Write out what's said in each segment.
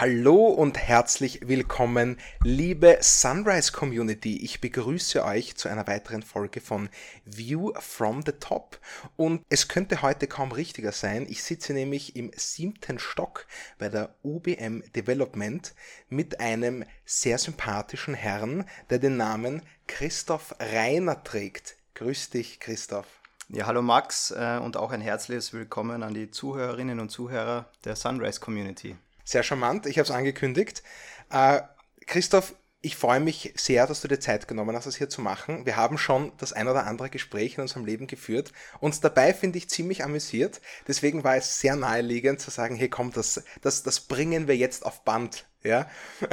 Hallo und herzlich willkommen, liebe Sunrise Community. Ich begrüße euch zu einer weiteren Folge von View from the Top. Und es könnte heute kaum richtiger sein. Ich sitze nämlich im siebten Stock bei der UBM Development mit einem sehr sympathischen Herrn, der den Namen Christoph Reiner trägt. Grüß dich, Christoph. Ja, hallo Max äh, und auch ein herzliches Willkommen an die Zuhörerinnen und Zuhörer der Sunrise Community. Sehr charmant, ich habe es angekündigt. Äh, Christoph, ich freue mich sehr, dass du dir Zeit genommen hast, das hier zu machen. Wir haben schon das ein oder andere Gespräch in unserem Leben geführt. Uns dabei finde ich ziemlich amüsiert. Deswegen war es sehr naheliegend zu sagen, hey komm, das, das, das bringen wir jetzt auf Band. Ja?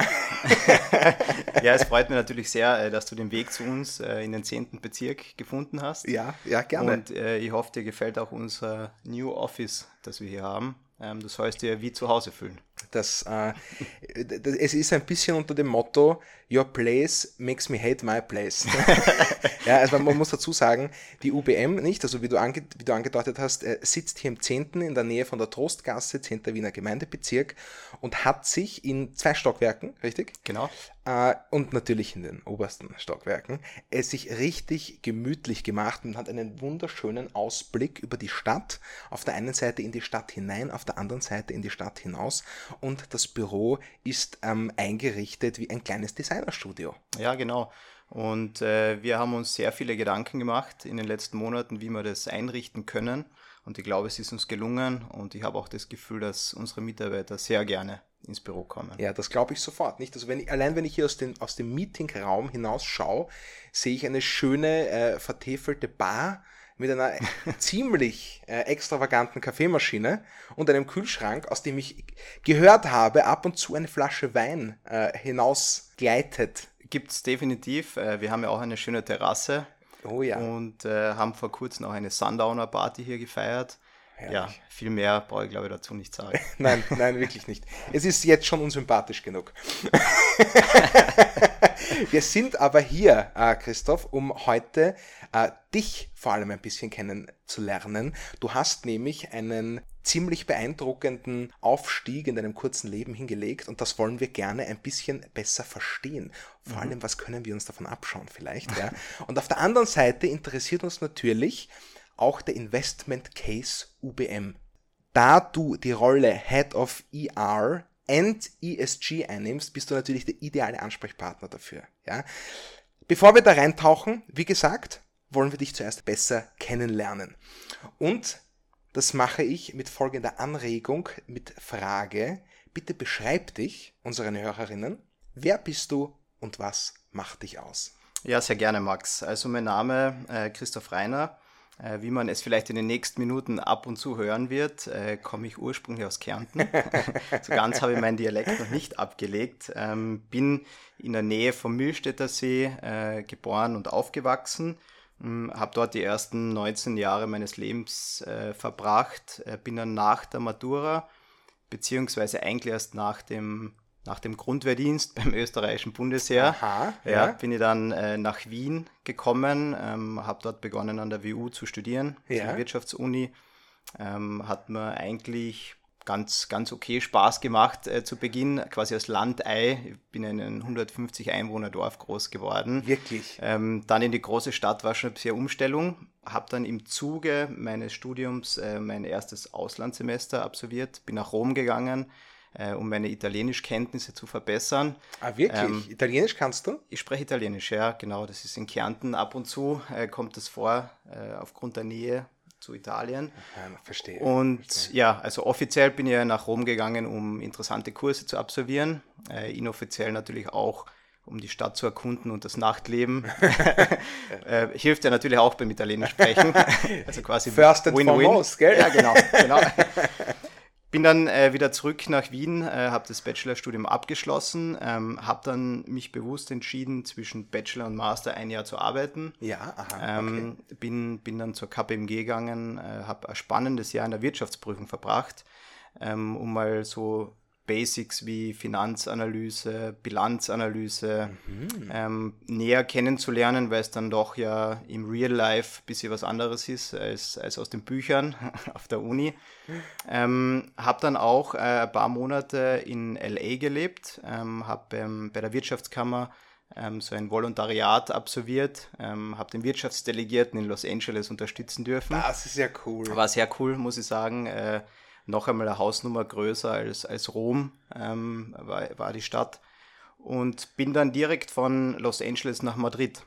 ja, es freut mich natürlich sehr, äh, dass du den Weg zu uns äh, in den 10. Bezirk gefunden hast. Ja, ja, gerne. Und äh, ich hoffe, dir gefällt auch unser New Office, das wir hier haben. Ähm, du sollst dir wie zu Hause fühlen. Das, äh, es ist ein bisschen unter dem Motto, Your place makes me hate my place. ja, also man muss dazu sagen, die UBM nicht, also wie du, ange, wie du angedeutet hast, äh, sitzt hier im 10. in der Nähe von der Trostgasse, 10. Wiener Gemeindebezirk und hat sich in zwei Stockwerken, richtig? Genau. Äh, und natürlich in den obersten Stockwerken, es sich richtig gemütlich gemacht und hat einen wunderschönen Ausblick über die Stadt. Auf der einen Seite in die Stadt hinein, auf der anderen Seite in die Stadt hinaus und das Büro ist ähm, eingerichtet wie ein kleines Designerstudio. Ja, genau. Und äh, wir haben uns sehr viele Gedanken gemacht in den letzten Monaten, wie wir das einrichten können. Und ich glaube, es ist uns gelungen und ich habe auch das Gefühl, dass unsere Mitarbeiter sehr gerne ins Büro kommen. Ja, das glaube ich sofort. Nicht? Also wenn ich, allein wenn ich hier aus, den, aus dem Meetingraum hinausschaue, sehe ich eine schöne, äh, vertäfelte Bar mit einer ziemlich äh, extravaganten Kaffeemaschine und einem Kühlschrank, aus dem ich gehört habe, ab und zu eine Flasche Wein äh, hinausgleitet. Gibt es definitiv. Äh, wir haben ja auch eine schöne Terrasse. Oh ja. Und äh, haben vor kurzem auch eine Sundowner-Party hier gefeiert. Herrlich. Ja, viel mehr brauche ich glaube ich dazu nicht sagen. nein, nein, wirklich nicht. Es ist jetzt schon unsympathisch genug. Wir sind aber hier, äh, Christoph, um heute äh, dich vor allem ein bisschen kennenzulernen. Du hast nämlich einen ziemlich beeindruckenden Aufstieg in deinem kurzen Leben hingelegt und das wollen wir gerne ein bisschen besser verstehen. Vor mhm. allem, was können wir uns davon abschauen vielleicht. Ja? Und auf der anderen Seite interessiert uns natürlich, auch der Investment Case UBM. Da du die Rolle Head of ER and ESG einnimmst, bist du natürlich der ideale Ansprechpartner dafür. Ja? Bevor wir da reintauchen, wie gesagt, wollen wir dich zuerst besser kennenlernen. Und das mache ich mit folgender Anregung, mit Frage. Bitte beschreib dich, unseren Hörerinnen. Wer bist du und was macht dich aus? Ja, sehr gerne, Max. Also mein Name äh, Christoph Reiner. Äh, wie man es vielleicht in den nächsten Minuten ab und zu hören wird, äh, komme ich ursprünglich aus Kärnten. so ganz habe ich meinen Dialekt noch nicht abgelegt. Ähm, bin in der Nähe vom Mühlstädter See äh, geboren und aufgewachsen. Ähm, habe dort die ersten 19 Jahre meines Lebens verbracht. Bin dann nach der Matura, beziehungsweise eigentlich erst nach dem nach dem Grundwehrdienst beim österreichischen Bundesheer Aha, ja. ja. bin ich dann äh, nach Wien gekommen, ähm, habe dort begonnen an der WU zu studieren, ja. der Wirtschaftsuni. Ähm, hat mir eigentlich ganz, ganz okay Spaß gemacht äh, zu Beginn, quasi als Landei. Ich bin in einem 150 Einwohner Dorf groß geworden. Wirklich? Ähm, dann in die große Stadt war schon eine sehr Umstellung. Habe dann im Zuge meines Studiums äh, mein erstes Auslandssemester absolviert, bin nach Rom gegangen, äh, um meine Italienischkenntnisse zu verbessern. Ah, wirklich? Ähm, Italienisch kannst du? Ich spreche Italienisch, ja, genau. Das ist in Kärnten ab und zu, äh, kommt das vor, äh, aufgrund der Nähe zu Italien. Ja, verstehe. Und verstehe. ja, also offiziell bin ich ja nach Rom gegangen, um interessante Kurse zu absolvieren. Äh, inoffiziell natürlich auch um die Stadt zu erkunden und das Nachtleben. äh, hilft ja natürlich auch beim Italienisch sprechen. also quasi First and Win -win. foremost, gell? Ja, genau. genau. Bin dann äh, wieder zurück nach Wien, äh, habe das Bachelorstudium abgeschlossen, ähm, habe dann mich bewusst entschieden, zwischen Bachelor und Master ein Jahr zu arbeiten. Ja, aha. Ähm, okay. bin, bin dann zur KPMG gegangen, äh, habe ein spannendes Jahr in der Wirtschaftsprüfung verbracht, ähm, um mal so Basics wie Finanzanalyse, Bilanzanalyse mhm. ähm, näher kennenzulernen, weil es dann doch ja im Real Life ein bisschen was anderes ist als, als aus den Büchern auf der Uni. Ähm, habe dann auch äh, ein paar Monate in LA gelebt, ähm, habe ähm, bei der Wirtschaftskammer ähm, so ein Volontariat absolviert, ähm, habe den Wirtschaftsdelegierten in Los Angeles unterstützen dürfen. Das ist ja cool. War sehr cool, muss ich sagen. Äh, noch einmal eine Hausnummer größer als, als Rom ähm, war, war die Stadt. Und bin dann direkt von Los Angeles nach Madrid.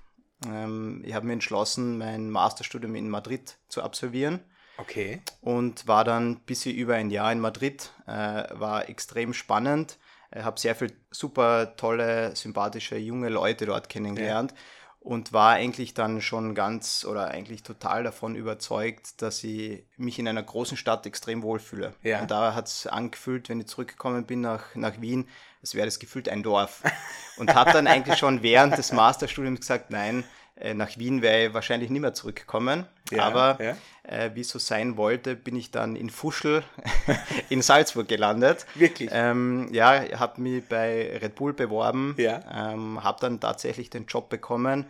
Ähm, ich habe mir entschlossen, mein Masterstudium in Madrid zu absolvieren. Okay. Und war dann ein bisschen über ein Jahr in Madrid. Äh, war extrem spannend. Ich habe sehr viele super tolle, sympathische junge Leute dort kennengelernt. Ja und war eigentlich dann schon ganz oder eigentlich total davon überzeugt, dass ich mich in einer großen Stadt extrem wohlfühle. Ja. Und da hat es angefühlt, wenn ich zurückgekommen bin nach, nach Wien, es wäre das gefühlt ein Dorf. Und habe dann eigentlich schon während des Masterstudiums gesagt, nein, nach Wien wäre ich wahrscheinlich nicht mehr zurückgekommen. Ja, Aber ja. Äh, wie es so sein wollte, bin ich dann in Fuschel in Salzburg gelandet. Wirklich? Ähm, ja, habe mich bei Red Bull beworben, ja. ähm, habe dann tatsächlich den Job bekommen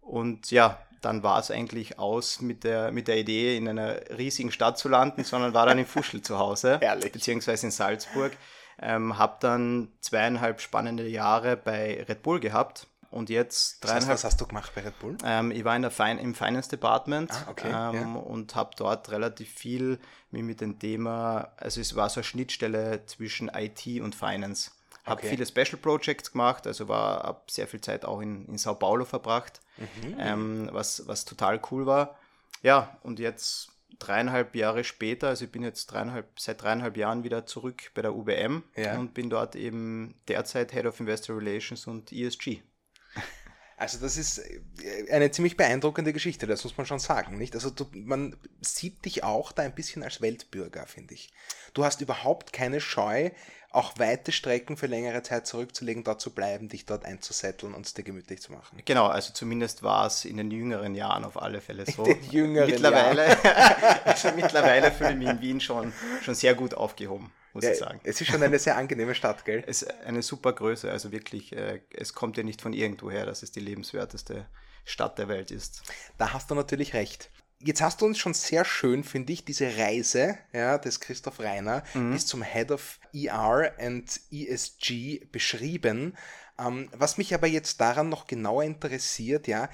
und ja, dann war es eigentlich aus mit der, mit der Idee, in einer riesigen Stadt zu landen, sondern war dann in Fuschel zu Hause, Ehrlich? beziehungsweise in Salzburg. Ähm, habe dann zweieinhalb spannende Jahre bei Red Bull gehabt und jetzt dreieinhalb. Was hast du gemacht bei Red Bull? Ähm, ich war in der fin im Finance Department ah, okay, ähm, ja. und habe dort relativ viel mich mit dem Thema, also es war so eine Schnittstelle zwischen IT und Finance. Habe okay. viele Special Projects gemacht, also war habe sehr viel Zeit auch in, in Sao Paulo verbracht, mhm. ähm, was, was total cool war. Ja, und jetzt dreieinhalb Jahre später, also ich bin jetzt dreieinhalb, seit dreieinhalb Jahren wieder zurück bei der UBM ja. und bin dort eben derzeit Head of Investor Relations und ESG. Also das ist äh, eine ziemlich beeindruckende Geschichte, das muss man schon sagen, nicht? Also du, man sieht dich auch da ein bisschen als Weltbürger, finde ich. Du hast überhaupt keine Scheu, auch weite Strecken für längere Zeit zurückzulegen, dort zu bleiben, dich dort einzusetteln und es dir gemütlich zu machen. Genau, also zumindest war es in den jüngeren Jahren auf alle Fälle so. In den jüngeren mittlerweile, also mittlerweile fühle ich mich in Wien schon, schon sehr gut aufgehoben muss ja, ich sagen. Es ist schon eine sehr angenehme Stadt, gell? Es ist eine super Größe, also wirklich, äh, es kommt ja nicht von irgendwo her, dass es die lebenswerteste Stadt der Welt ist. Da hast du natürlich recht. Jetzt hast du uns schon sehr schön, finde ich, diese Reise ja, des Christoph Reiner mhm. bis zum Head of ER and ESG beschrieben. Ähm, was mich aber jetzt daran noch genauer interessiert, ja,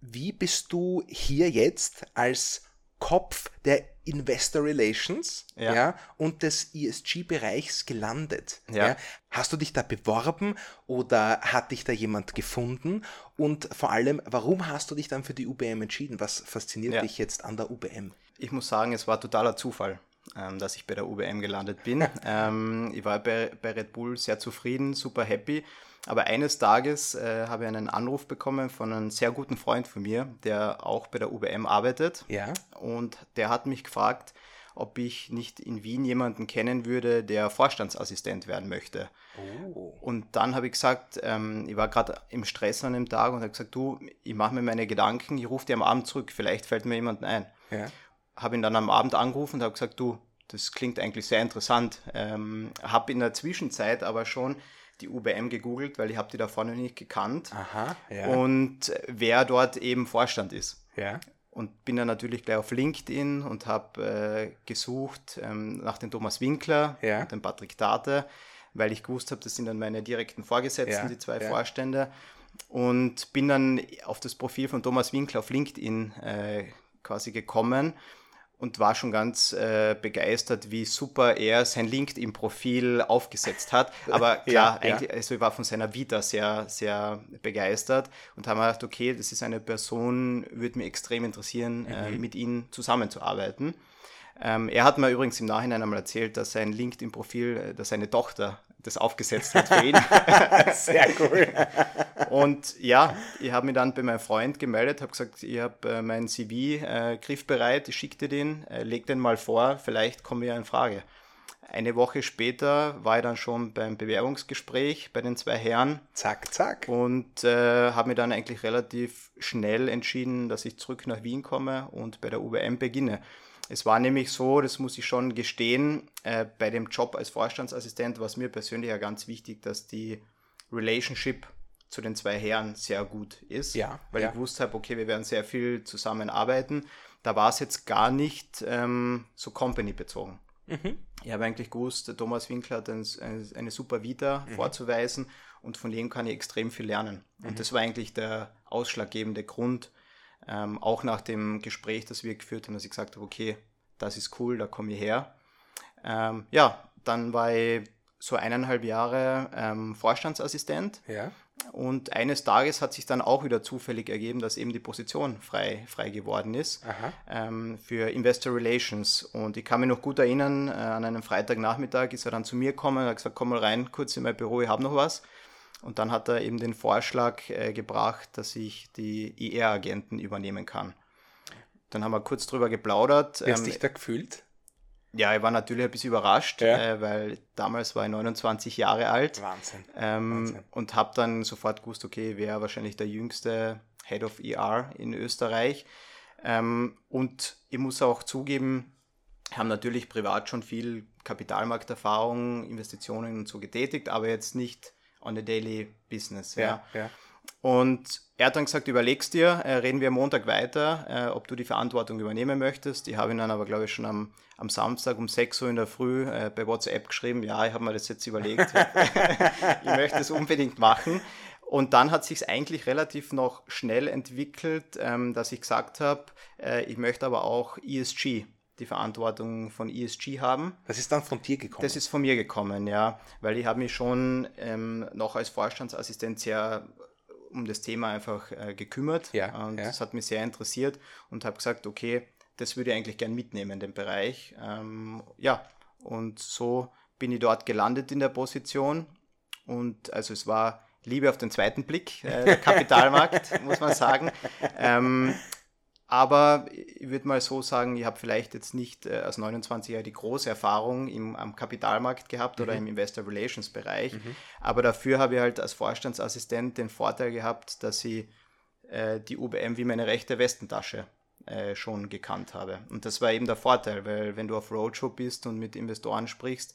wie bist du hier jetzt als Kopf der Investor Relations ja. ja und des ESG-Bereichs gelandet. Ja. ja. Hast du dich da beworben oder hat dich da jemand gefunden? Und vor allem, warum hast du dich dann für die UBM entschieden? Was fasziniert ja. dich jetzt an der UBM? Ich muss sagen, es war totaler Zufall. Ähm, dass ich bei der UBM gelandet bin. ähm, ich war bei, bei Red Bull sehr zufrieden, super happy aber eines Tages äh, habe ich einen Anruf bekommen von einem sehr guten Freund von mir, der auch bei der UBM arbeitet. Ja. Und der hat mich gefragt, ob ich nicht in Wien jemanden kennen würde, der Vorstandsassistent werden möchte. Oh. Und dann habe ich gesagt, ähm, ich war gerade im Stress an dem Tag und habe gesagt, du, ich mache mir meine Gedanken, ich rufe dir am Abend zurück, vielleicht fällt mir jemand ein. Ja. Habe ihn dann am Abend angerufen und habe gesagt, du, das klingt eigentlich sehr interessant. Ähm, habe in der Zwischenzeit aber schon die UBM gegoogelt, weil ich habe die da vorne nicht gekannt. Aha, ja. Und wer dort eben Vorstand ist. Ja. Und bin dann natürlich gleich auf LinkedIn und habe äh, gesucht ähm, nach dem Thomas Winkler ja. und dem Patrick Date, weil ich gewusst habe, das sind dann meine direkten Vorgesetzten, ja. die zwei ja. Vorstände. Und bin dann auf das Profil von Thomas Winkler auf LinkedIn äh, quasi gekommen und war schon ganz äh, begeistert, wie super er sein LinkedIn-Profil aufgesetzt hat. Aber klar, ja, eigentlich, ja. also ich war von seiner Vita sehr, sehr begeistert und haben gedacht, okay, das ist eine Person, würde mich extrem interessieren, äh, mhm. äh, mit ihm zusammenzuarbeiten. Ähm, er hat mir übrigens im Nachhinein einmal erzählt, dass sein LinkedIn-Profil, äh, dass seine Tochter das aufgesetzt hat für ihn. Sehr cool. Und ja, ich habe mich dann bei meinem Freund gemeldet, habe gesagt, ich habe äh, meinen CV äh, griffbereit, ich schicke dir den, äh, leg den mal vor, vielleicht kommen wir in Frage. Eine Woche später war ich dann schon beim Bewerbungsgespräch bei den zwei Herren. Zack, zack. Und äh, habe mich dann eigentlich relativ schnell entschieden, dass ich zurück nach Wien komme und bei der UBM beginne. Es war nämlich so, das muss ich schon gestehen, äh, bei dem Job als Vorstandsassistent war es mir persönlich ja ganz wichtig, dass die Relationship zu den zwei Herren sehr gut ist. Ja, weil ja. ich gewusst habe, okay, wir werden sehr viel zusammenarbeiten. Da war es jetzt gar nicht ähm, so company-bezogen. Mhm. Ich habe eigentlich gewusst, Thomas Winkler hat ein, eine, eine super Vita vorzuweisen und von dem kann ich extrem viel lernen. Und das war eigentlich der ausschlaggebende Grund, ähm, auch nach dem Gespräch, das wir geführt haben, dass ich gesagt habe, okay, das ist cool, da komme ich her. Ähm, ja, dann war ich so eineinhalb Jahre ähm, Vorstandsassistent Ja. und eines Tages hat sich dann auch wieder zufällig ergeben, dass eben die Position frei, frei geworden ist ähm, für Investor Relations. Und ich kann mich noch gut erinnern, äh, an einem Freitagnachmittag ist er dann zu mir gekommen und hat gesagt, komm mal rein, kurz in mein Büro, ich habe noch was. Und dann hat er eben den Vorschlag äh, gebracht, dass ich die IR-Agenten übernehmen kann. Dann haben wir kurz drüber geplaudert. Wie hast Ähm, dich da gefühlt? ja, ich war natürlich ein bisschen überrascht, Ja. äh, weil damals war ich 29 Jahre alt. Wahnsinn. Ähm, Wahnsinn. und habe dann sofort gewusst, okay, wer wahrscheinlich der jüngste Head of ER in Österreich. Ähm, und ich muss auch zugeben, haben natürlich privat schon viel Kapitalmarkterfahrung, Investitionen und so getätigt, aber jetzt nicht on a daily business. Ja. Ja, ja. Und er hat dann gesagt, überlegst dir, äh, reden wir am Montag weiter, äh, ob du die Verantwortung übernehmen möchtest. Ich habe ihn dann aber, glaube ich, schon am, am Samstag um 6 Uhr in der Früh äh, bei WhatsApp geschrieben, ja, ich habe mir das jetzt überlegt, ich möchte es unbedingt machen. Und dann hat sich eigentlich relativ noch schnell entwickelt, ähm, dass ich gesagt habe, ich möchte aber auch ESG, die Verantwortung von ESG haben. Das ist dann von dir gekommen. Das ist von mir gekommen, ja, weil ich habe mich schon ähm, noch als Vorstandsassistent sehr um das Thema einfach äh, gekümmert Ja, und ja. das hat mich sehr interessiert und habe gesagt, okay, das würde ich eigentlich gern mitnehmen, den Bereich. Ähm, ja, und so bin ich dort gelandet in der Position und also es war Liebe auf den zweiten Blick, äh, der Kapitalmarkt, muss man sagen. Ähm, aber ich würde mal so sagen, ich habe vielleicht jetzt nicht äh, als 29er die große Erfahrung im, am Kapitalmarkt gehabt oder im Investor Relations Bereich. Aber dafür habe ich halt als Vorstandsassistent den Vorteil gehabt, dass ich äh, die UBM wie meine rechte Westentasche äh, schon gekannt habe. Und das war eben der Vorteil, weil wenn du auf Roadshow bist und mit Investoren sprichst,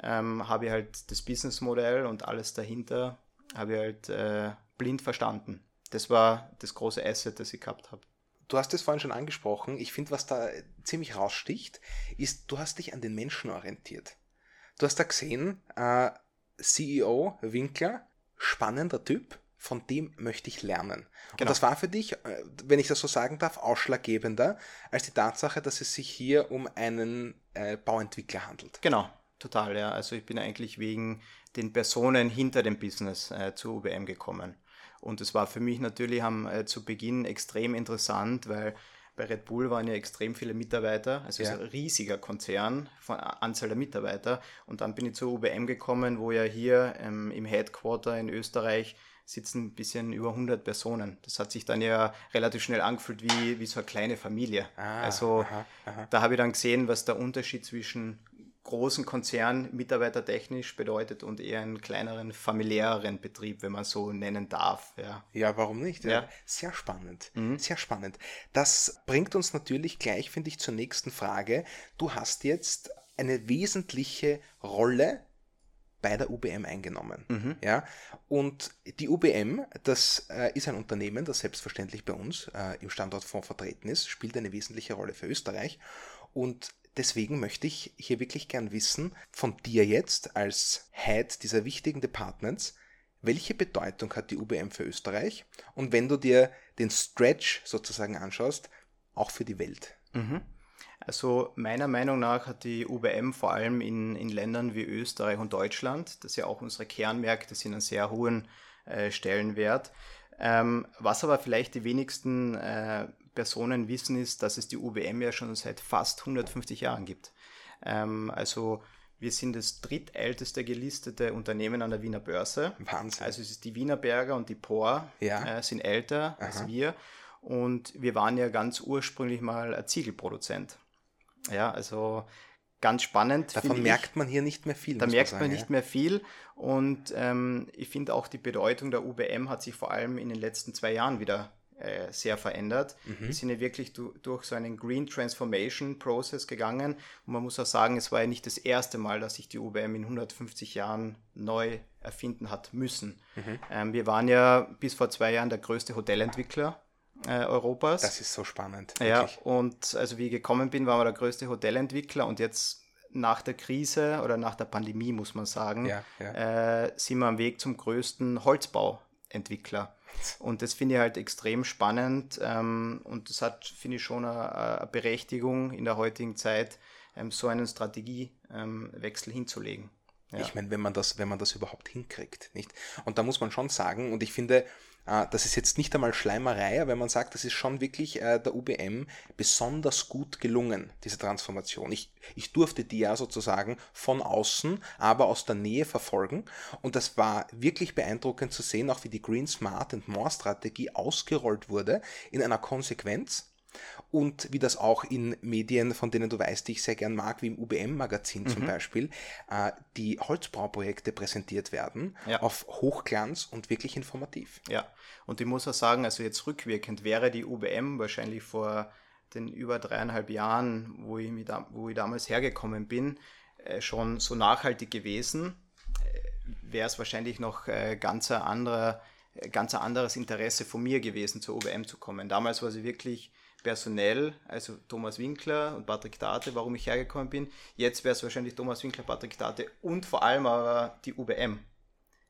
ähm, habe ich halt das Businessmodell und alles dahinter habe ich halt äh, blind verstanden. Das war das große Asset, das ich gehabt habe. Du hast es vorhin schon angesprochen. Ich finde, was da ziemlich raussticht, ist, du hast dich an den Menschen orientiert. Du hast da gesehen, äh, CEO Winkler, spannender Typ, von dem möchte ich lernen. Und Genau. das war für dich, äh, wenn ich das so sagen darf, ausschlaggebender als die Tatsache, dass es sich hier um einen äh, Bauentwickler handelt. Genau, total, ja. Also ich bin eigentlich wegen den Personen hinter dem Business äh, zur UBM gekommen. Und es war für mich natürlich am, äh, zu Beginn extrem interessant, weil bei Red Bull waren ja extrem viele Mitarbeiter, also es Ja. ist ein riesiger Konzern von Anzahl der Mitarbeiter. Und dann bin ich zur UBM gekommen, wo ja hier ähm, im Headquarter in Österreich sitzen ein bisschen über 100 Personen. Das hat sich dann ja relativ schnell angefühlt wie, wie so eine kleine Familie. Ah, also aha, aha. da habe ich dann gesehen, was der Unterschied zwischen großen Konzern mitarbeitertechnisch bedeutet und eher einen kleineren, familiäreren Betrieb, wenn man so nennen darf. Ja. Ja, warum nicht? Ja. Mhm. Sehr spannend. Sehr spannend. Das bringt uns natürlich gleich, finde ich, zur nächsten Frage. Du hast jetzt eine wesentliche Rolle bei der UBM eingenommen. Mhm. Ja? Und die UBM, das äh, ist ein Unternehmen, das selbstverständlich bei uns äh, im Standortfonds vertreten ist, spielt eine wesentliche Rolle für Österreich. Und deswegen möchte ich hier wirklich gern wissen, von dir jetzt als Head dieser wichtigen Departments, welche Bedeutung hat die UBM für Österreich? Und wenn du dir den Stretch sozusagen anschaust, auch für die Welt. Also meiner Meinung nach hat die UBM vor allem in, in Ländern wie Österreich und Deutschland, das ja auch unsere Kernmärkte sind, einen sehr hohen äh, Stellenwert. Ähm, was aber vielleicht die wenigsten äh, Personen wissen, ist, dass es die UBM ja schon seit fast 150 Jahren gibt. Ähm, also wir sind das drittälteste gelistete Unternehmen an der Wiener Börse. Wahnsinn. Also es ist die Wiener Berger und die POR Ja. äh, sind älter als wir. Und wir waren ja ganz ursprünglich mal ein Ziegelproduzent. Ja, also ganz spannend. Davon merkt man hier nicht mehr viel. da merkt sagen, man ja. nicht mehr viel. Und ähm, ich finde auch die Bedeutung der UBM hat sich vor allem in den letzten zwei Jahren wieder äh, sehr verändert. Mhm. Wir sind ja wirklich du, durch so einen Green Transformation Process gegangen. Und man muss auch sagen, es war ja nicht das erste Mal, dass sich die UBM in 150 Jahren neu erfinden hat müssen. Mhm. Ähm, wir waren ja bis vor zwei Jahren der größte Hotelentwickler äh, Europas. Das ist so spannend. Wirklich. Ja, und also wie ich gekommen bin, waren wir der größte Hotelentwickler und jetzt nach der Krise oder nach der Pandemie, muss man sagen, ja, ja. Äh, sind wir am Weg zum größten Holzbauentwickler. Und das finde ich halt extrem spannend ähm, und das hat, finde ich, schon eine, Berechtigung in der heutigen Zeit, ähm, so einen Strategiewechsel ähm, hinzulegen. Ja. Ich meine, wenn man das, wenn man das überhaupt hinkriegt, nicht? Und da muss man schon sagen, und ich finde, das ist jetzt nicht einmal Schleimerei, wenn man sagt, das ist schon wirklich äh, der UBM besonders gut gelungen, diese Transformation. Ich, ich durfte die ja sozusagen von außen, aber aus der Nähe verfolgen und das war wirklich beeindruckend zu sehen, auch wie die Green Smart and More Strategie ausgerollt wurde in einer Konsequenz und wie das auch in Medien, von denen du weißt, die ich sehr gern mag, wie im UBM-Magazin mhm. zum Beispiel, äh, die Holzbauprojekte präsentiert werden ja. auf Hochglanz und wirklich informativ. Ja, und ich muss auch sagen, also jetzt rückwirkend wäre die UBM wahrscheinlich vor den über dreieinhalb Jahren, wo ich, da, wo ich damals hergekommen bin, äh, schon so nachhaltig gewesen, äh, wäre es wahrscheinlich noch äh, ganz ein anderer ganz ein anderes Interesse von mir gewesen, zur OBM zu kommen. Damals war sie wirklich personell, also Thomas Winkler und Patrick Date, warum ich hergekommen bin. Jetzt wäre es wahrscheinlich Thomas Winkler, Patrick Date und vor allem aber die UBM,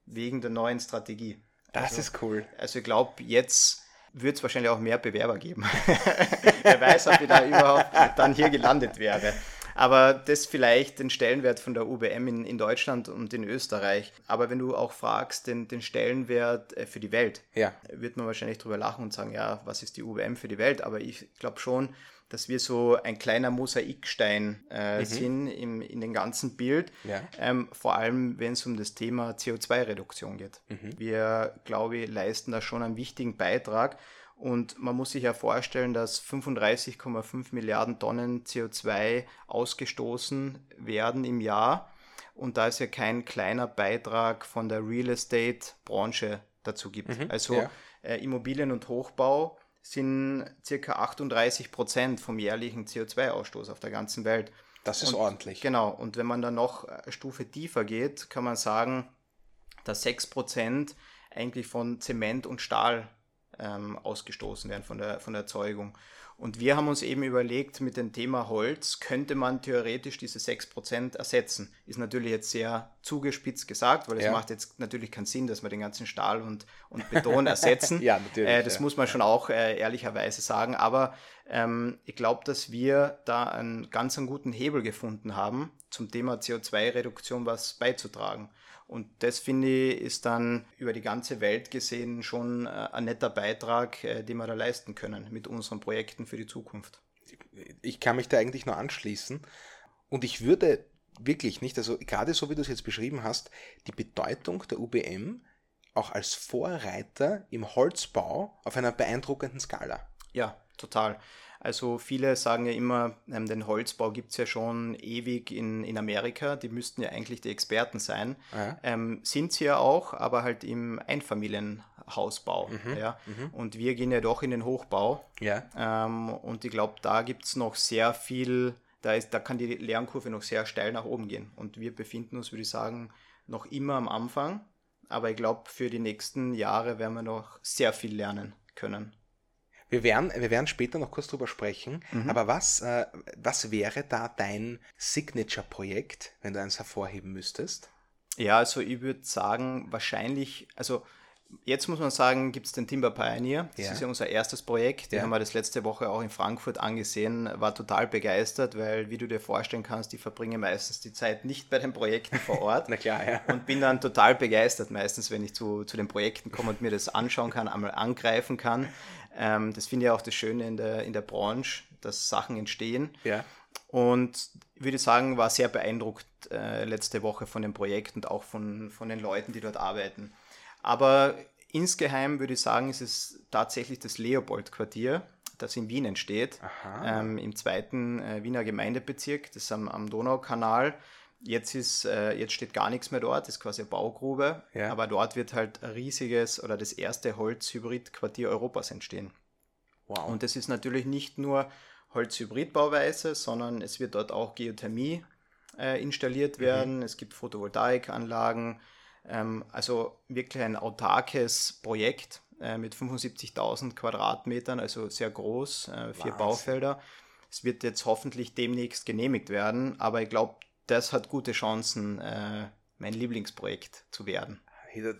wegen der neuen Strategie. Das also, ist cool. Also ich glaube, jetzt wird es wahrscheinlich auch mehr Bewerber geben. Wer weiß, ob ich da überhaupt dann hier gelandet wäre. Aber das vielleicht den Stellenwert von der UBM in, in Deutschland und in Österreich. Aber wenn du auch fragst, den, den Stellenwert äh, für die Welt, ja. wird man wahrscheinlich drüber lachen und sagen, ja, was ist die UBM für die Welt? Aber ich glaube schon, dass wir so ein kleiner Mosaikstein äh, mhm. sind im, in dem ganzen Bild, ja. ähm, vor allem wenn es um das Thema CO2-Reduktion geht. Mhm. Wir, glaube ich, leisten da schon einen wichtigen Beitrag und man muss sich ja vorstellen, dass 35,5 Milliarden Tonnen CO2 ausgestoßen werden im Jahr. Und da es ja kein kleiner Beitrag von der Real Estate-Branche dazu gibt. Mhm, also ja. äh, Immobilien und Hochbau sind circa 38 Prozent vom jährlichen CO2-Ausstoß auf der ganzen Welt. Das ist und, ordentlich. Genau. Und wenn man dann noch eine Stufe tiefer geht, kann man sagen, dass 6 Prozent eigentlich von Zement und Stahl ähm, ausgestoßen werden von der, von der Erzeugung. Und wir haben uns eben überlegt, mit dem Thema Holz könnte man theoretisch diese 6% ersetzen. Ist natürlich jetzt sehr zugespitzt gesagt, weil es ja. macht jetzt natürlich keinen Sinn, dass wir den ganzen Stahl und, und Beton ersetzen. ja, natürlich. Äh, das ja. muss man schon auch äh, ehrlicherweise sagen. Aber ähm, ich glaube, dass wir da einen ganz einen guten Hebel gefunden haben, zum Thema CO2-Reduktion was beizutragen. Und das finde ich ist dann über die ganze Welt gesehen schon äh, ein netter Beitrag, äh, den wir da leisten können mit unseren Projekten für die Zukunft. Ich kann mich da eigentlich nur anschließen. Und ich würde wirklich nicht, also gerade so wie du es jetzt beschrieben hast, die Bedeutung der UBM auch als Vorreiter im Holzbau auf einer beeindruckenden Skala. Ja, total. Also viele sagen ja immer, ähm, den Holzbau gibt es ja schon ewig in, in Amerika, die müssten ja eigentlich die Experten sein. Ja. Ähm, sind sie ja auch, aber halt im Einfamilienhausbau. Mhm. Ja? Mhm. Und wir gehen ja doch in den Hochbau. Ja. Ähm, und ich glaube, da gibt es noch sehr viel, da, ist, da kann die Lernkurve noch sehr steil nach oben gehen. Und wir befinden uns, würde ich sagen, noch immer am Anfang. Aber ich glaube, für die nächsten Jahre werden wir noch sehr viel lernen können. Wir werden, wir werden später noch kurz drüber sprechen, mhm. aber was, äh, was wäre da dein Signature-Projekt, wenn du eins hervorheben müsstest? Ja, also ich würde sagen, wahrscheinlich, also jetzt muss man sagen, gibt es den Timber Pioneer. Das ja. ist ja unser erstes Projekt. Den ja. haben wir das letzte Woche auch in Frankfurt angesehen. War total begeistert, weil, wie du dir vorstellen kannst, die verbringen meistens die Zeit nicht bei den Projekten vor Ort. Na klar, ja. Und bin dann total begeistert meistens, wenn ich zu, zu den Projekten komme und mir das anschauen kann, einmal angreifen kann. Ähm, das finde ich auch das Schöne in der, in der Branche, dass Sachen entstehen. Ja. Und ich würde sagen, war sehr beeindruckt äh, letzte Woche von dem Projekt und auch von, von den Leuten, die dort arbeiten. Aber insgeheim würde ich sagen, ist es tatsächlich das Leopold-Quartier, das in Wien entsteht, ähm, im zweiten äh, Wiener Gemeindebezirk, das am, am Donaukanal. Jetzt, ist, äh, jetzt steht gar nichts mehr dort, das ist quasi eine Baugrube, ja. aber dort wird halt ein riesiges oder das erste Holzhybrid-Quartier Europas entstehen. Wow. Und das ist natürlich nicht nur Holzhybridbauweise, sondern es wird dort auch Geothermie äh, installiert mhm. werden. Mhm. Es gibt Photovoltaikanlagen. Ähm, also wirklich ein autarkes Projekt äh, mit 75.000 Quadratmetern, also sehr groß, äh, vier Wahnsinn. Baufelder. Es wird jetzt hoffentlich demnächst genehmigt werden, aber ich glaube, das hat gute Chancen, äh, mein Lieblingsprojekt zu werden.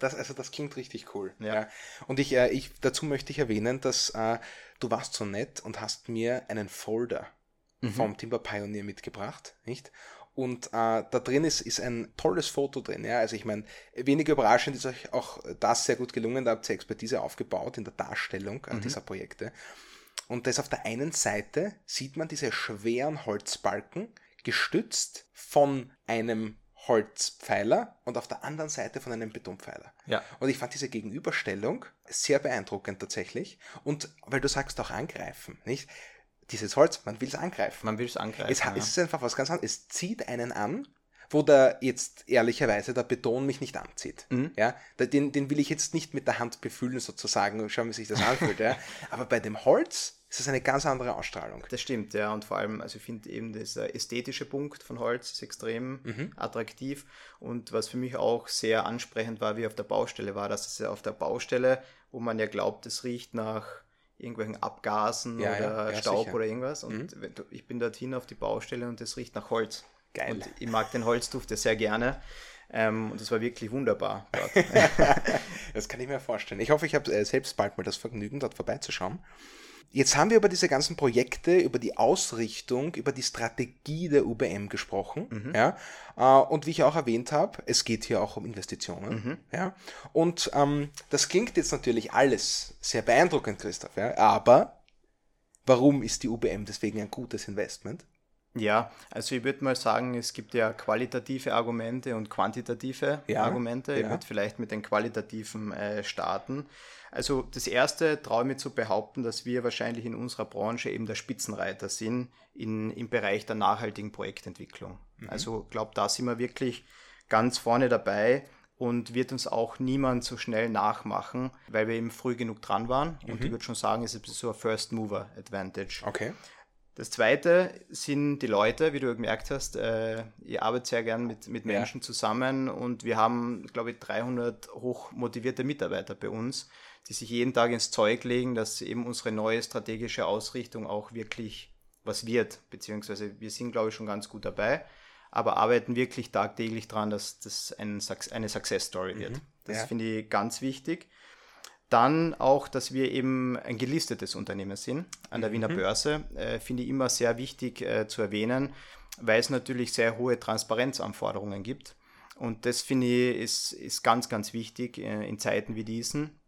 Das, also das klingt richtig cool. Ja. ja. Und ich, ich, dazu möchte ich erwähnen, dass äh, du warst so nett und hast mir einen Folder mhm. vom Timber Pioneer mitgebracht, nicht? Und äh, da drin ist, ist ein tolles Foto drin. Ja? Also ich meine, weniger überraschend ist euch auch das sehr gut gelungen. Da habt ihr Expertise aufgebaut in der Darstellung mhm. dieser Projekte. Und das auf der einen Seite sieht man diese schweren Holzbalken, gestützt von einem Holzpfeiler und auf der anderen Seite von einem Betonpfeiler. Ja. Und ich fand diese Gegenüberstellung sehr beeindruckend tatsächlich. Und weil du sagst auch angreifen, nicht? Dieses Holz, man will es angreifen. Man will es angreifen. Es, ja. es ist einfach was ganz anderes. Es zieht einen an, wo der jetzt ehrlicherweise der Beton mich nicht anzieht. Mhm. Ja, den, den will ich jetzt nicht mit der Hand befühlen sozusagen und schauen, wie sich das anfühlt. ja. Aber bei dem Holz ist das eine ganz andere Ausstrahlung. Das stimmt, ja. Und vor allem, also ich finde eben dieser ästhetische Punkt von Holz ist extrem mhm. attraktiv. Und was für mich auch sehr ansprechend war, wie auf der Baustelle war, dass es ja auf der Baustelle, wo man ja glaubt, es riecht nach irgendwelchen Abgasen ja, oder ja, Staub sicher. oder irgendwas. Und mhm. ich bin dorthin auf die Baustelle und es riecht nach Holz. Geil. Und ich mag den Holzduft ja sehr gerne. Ähm, und es war wirklich wunderbar dort. das kann ich mir vorstellen. Ich hoffe, ich habe äh, selbst bald mal das Vergnügen, dort vorbeizuschauen. Jetzt haben wir über diese ganzen Projekte, über die Ausrichtung, über die Strategie der UBM gesprochen. Mhm. Ja? Äh, und wie ich auch erwähnt habe, es geht hier auch um Investitionen. Mhm. Ja? Und ähm, das klingt jetzt natürlich alles sehr beeindruckend, Christoph. Ja? Aber warum ist die UBM deswegen ein gutes Investment? Ja, also ich würde mal sagen, es gibt ja qualitative Argumente und quantitative ja, Argumente. Ich ja. würde vielleicht mit den qualitativen äh, starten. Also das erste traue ich mir zu behaupten, dass wir wahrscheinlich in unserer Branche eben der Spitzenreiter sind in, im Bereich der nachhaltigen Projektentwicklung. Mhm. Also ich glaube, da sind wir wirklich ganz vorne dabei und wird uns auch niemand so schnell nachmachen, weil wir eben früh genug dran waren. Mhm. Und ich würde schon sagen, es ist so ein First Mover Advantage. Okay. Das zweite sind die Leute, wie du gemerkt hast. Äh, ich arbeite sehr gern mit, mit Menschen ja. zusammen und wir haben, glaube ich, 300 hochmotivierte Mitarbeiter bei uns, die sich jeden Tag ins Zeug legen, dass eben unsere neue strategische Ausrichtung auch wirklich was wird. Beziehungsweise wir sind, glaube ich, schon ganz gut dabei, aber arbeiten wirklich tagtäglich daran, dass das ein, eine Success Story wird. Mhm. Das ja. finde ich ganz wichtig. Dann auch, dass wir eben ein gelistetes Unternehmen sind an der Wiener mhm. Börse, äh, finde ich immer sehr wichtig äh, zu erwähnen, weil es natürlich sehr hohe Transparenzanforderungen gibt. Und das finde ich ist, ist ganz, ganz wichtig äh, in Zeiten wie diesen.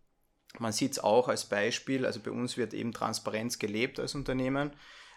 Man sieht es auch als Beispiel, also bei uns wird eben Transparenz gelebt als Unternehmen.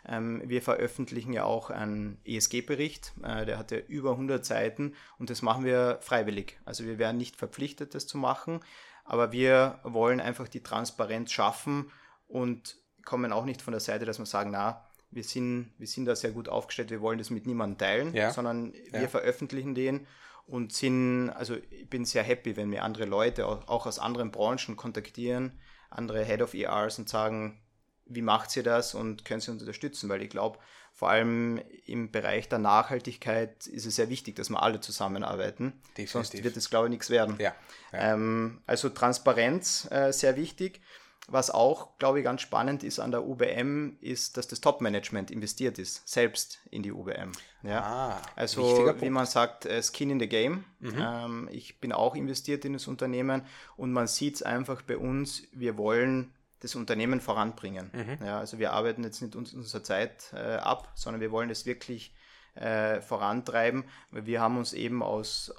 Ähm, wir veröffentlichen ja auch einen ESG-Bericht, äh, der hat ja über 100 Seiten und das machen wir freiwillig. Also wir werden nicht verpflichtet, das zu machen, aber wir wollen einfach die Transparenz schaffen und kommen auch nicht von der Seite, dass wir sagen, na, wir sind, wir sind da sehr gut aufgestellt, wir wollen das mit niemandem teilen, ja. sondern wir ja. veröffentlichen den und sind, also ich bin sehr happy, wenn mir andere Leute auch aus anderen Branchen kontaktieren, andere Head of ERs und sagen, wie macht ihr das und können sie uns unterstützen, weil ich glaube, vor allem im Bereich der Nachhaltigkeit ist es sehr wichtig, dass wir alle zusammenarbeiten. Definitiv. Sonst wird es, glaube ich, nichts werden. Ja, ja. Ähm, also Transparenz äh, sehr wichtig. Was auch, glaube ich, ganz spannend ist an der UBM, ist, dass das Top-Management investiert ist, selbst in die UBM. Ja? Ah, also, wie man sagt, äh, Skin in the Game. Mhm. Ähm, ich bin auch investiert in das Unternehmen und man sieht es einfach bei uns, wir wollen das Unternehmen voranbringen. Mhm. Ja, also wir arbeiten jetzt nicht unsere Zeit äh, ab, sondern wir wollen es wirklich äh, vorantreiben, weil wir haben uns eben aus,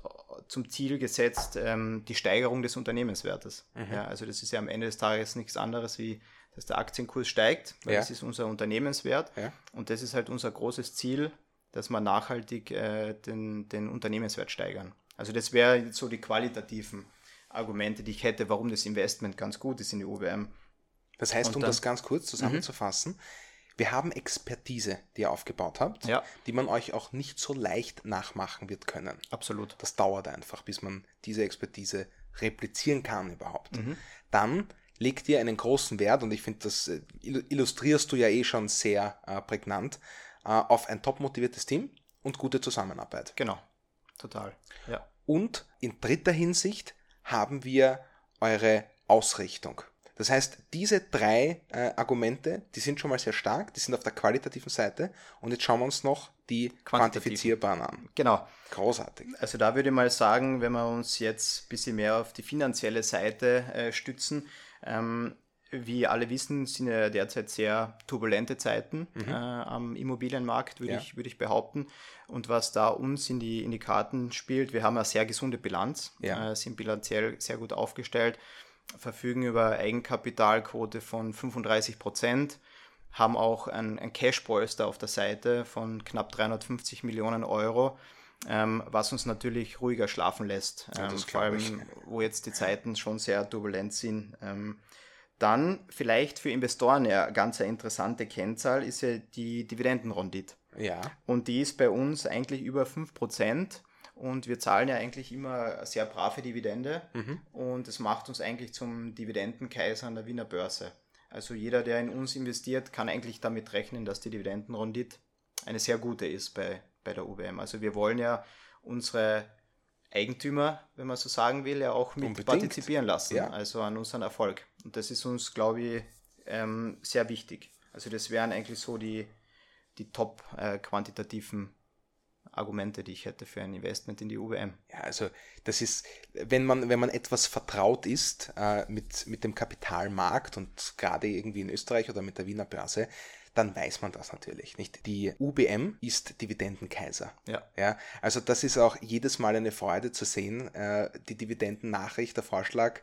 zum Ziel gesetzt, ähm, die Steigerung des Unternehmenswertes. Mhm. Ja, also das ist ja am Ende des Tages nichts anderes wie, dass der Aktienkurs steigt, weil ja. das ist unser Unternehmenswert ja. und das ist halt unser großes Ziel, dass wir nachhaltig äh, den, den Unternehmenswert steigern. Also das wären so die qualitativen Argumente, die ich hätte, warum das Investment ganz gut ist in die UWM. Das heißt, und um dann, das ganz kurz zusammenzufassen, mhm. wir haben Expertise, die ihr aufgebaut habt, ja. die man euch auch nicht so leicht nachmachen wird können. Absolut. Das dauert einfach, bis man diese Expertise replizieren kann überhaupt. Mhm. Dann leg dir einen großen Wert, und ich finde, das äh, illustrierst du ja eh schon sehr äh, prägnant, äh, auf ein top motiviertes Team und gute Zusammenarbeit. Genau, total. Ja. Und in dritter Hinsicht haben wir eure Ausrichtung. Das heißt, diese drei äh, Argumente, die sind schon mal sehr stark, die sind auf der qualitativen Seite und jetzt schauen wir uns noch die quantifizierbaren an. Genau. Großartig. Also da würde ich mal sagen, wenn wir uns jetzt ein bisschen mehr auf die finanzielle Seite äh, stützen, ähm, wie alle wissen, sind ja derzeit sehr turbulente Zeiten mhm. äh, am Immobilienmarkt, würde ja. ich, würd ich behaupten. Und was da uns in die, in die Karten spielt, wir haben eine sehr gesunde Bilanz, ja. äh, sind bilanziell sehr gut aufgestellt verfügen über Eigenkapitalquote von 35 Prozent, haben auch ein, ein Cash-Polster auf der Seite von knapp 350 Millionen Euro, ähm, was uns natürlich ruhiger schlafen lässt. Ähm, ja, vor allem, ich. wo jetzt die Zeiten schon sehr turbulent sind. Ähm, dann vielleicht für Investoren ja ganz eine interessante Kennzahl ist ja die Dividendenrendite. Ja. Und die ist bei uns eigentlich über 5%. Und wir zahlen ja eigentlich immer sehr brave Dividende mhm. und es macht uns eigentlich zum Dividendenkaiser an der Wiener Börse. Also jeder, der in uns investiert, kann eigentlich damit rechnen, dass die Dividendenrendite eine sehr gute ist bei, bei der UBM. Also wir wollen ja unsere Eigentümer, wenn man so sagen will, ja auch mit Unbedingt. partizipieren lassen, ja. also an unseren Erfolg. Und das ist uns, glaube ich, ähm, sehr wichtig. Also das wären eigentlich so die, die top äh, quantitativen Argumente, die ich hätte für ein Investment in die UWM. Ja, also das ist, wenn man, wenn man etwas vertraut ist äh, mit, mit dem Kapitalmarkt und gerade irgendwie in Österreich oder mit der Wiener Börse, dann weiß man das natürlich nicht. Die UBM ist Dividendenkaiser. Ja. ja. Also das ist auch jedes Mal eine Freude zu sehen. Äh, die Dividendennachricht, der Vorschlag